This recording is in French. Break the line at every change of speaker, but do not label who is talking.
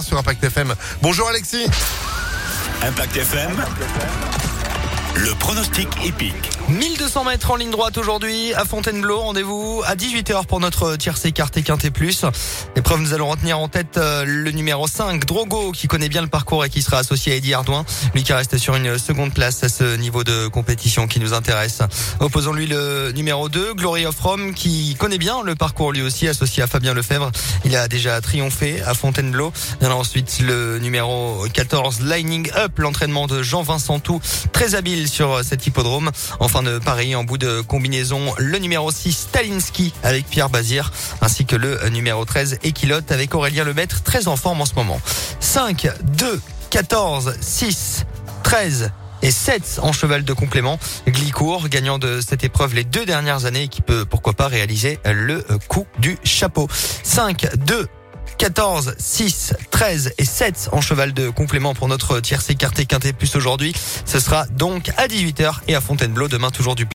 sur Impact FM. Bonjour Alexis.
Impact FM. Le pronostic épique.
1200 mètres en ligne droite aujourd'hui à Fontainebleau. Rendez-vous à 18h pour notre tiercé écarté Quintet Plus. L'épreuve, nous allons retenir en tête euh, le numéro 5, Drogo, qui connaît bien le parcours et qui sera associé à Eddie Ardouin. Lui qui reste sur une seconde place à ce niveau de compétition qui nous intéresse. Opposons-lui le numéro 2, Glory of Rome, qui connaît bien le parcours lui aussi, associé à Fabien Lefebvre. Il a déjà triomphé à Fontainebleau. A ensuite le numéro 14, Lining Up, l'entraînement de Jean-Vincent Tout, très habile sur cet hippodrome. Enfin de Paris en bout de combinaison, le numéro 6, Stalinski avec Pierre Bazir, ainsi que le numéro 13, Equilote avec Aurélien Lemaître, très en forme en ce moment. 5, 2, 14, 6, 13, et 7 en cheval de complément. Glicourt, gagnant de cette épreuve les deux dernières années, qui peut pourquoi pas réaliser le coup du chapeau. 5, 2, 14, 6, 13 et 7 en cheval de complément pour notre tiercé écarté quintet plus aujourd'hui. Ce sera donc à 18h et à Fontainebleau demain toujours du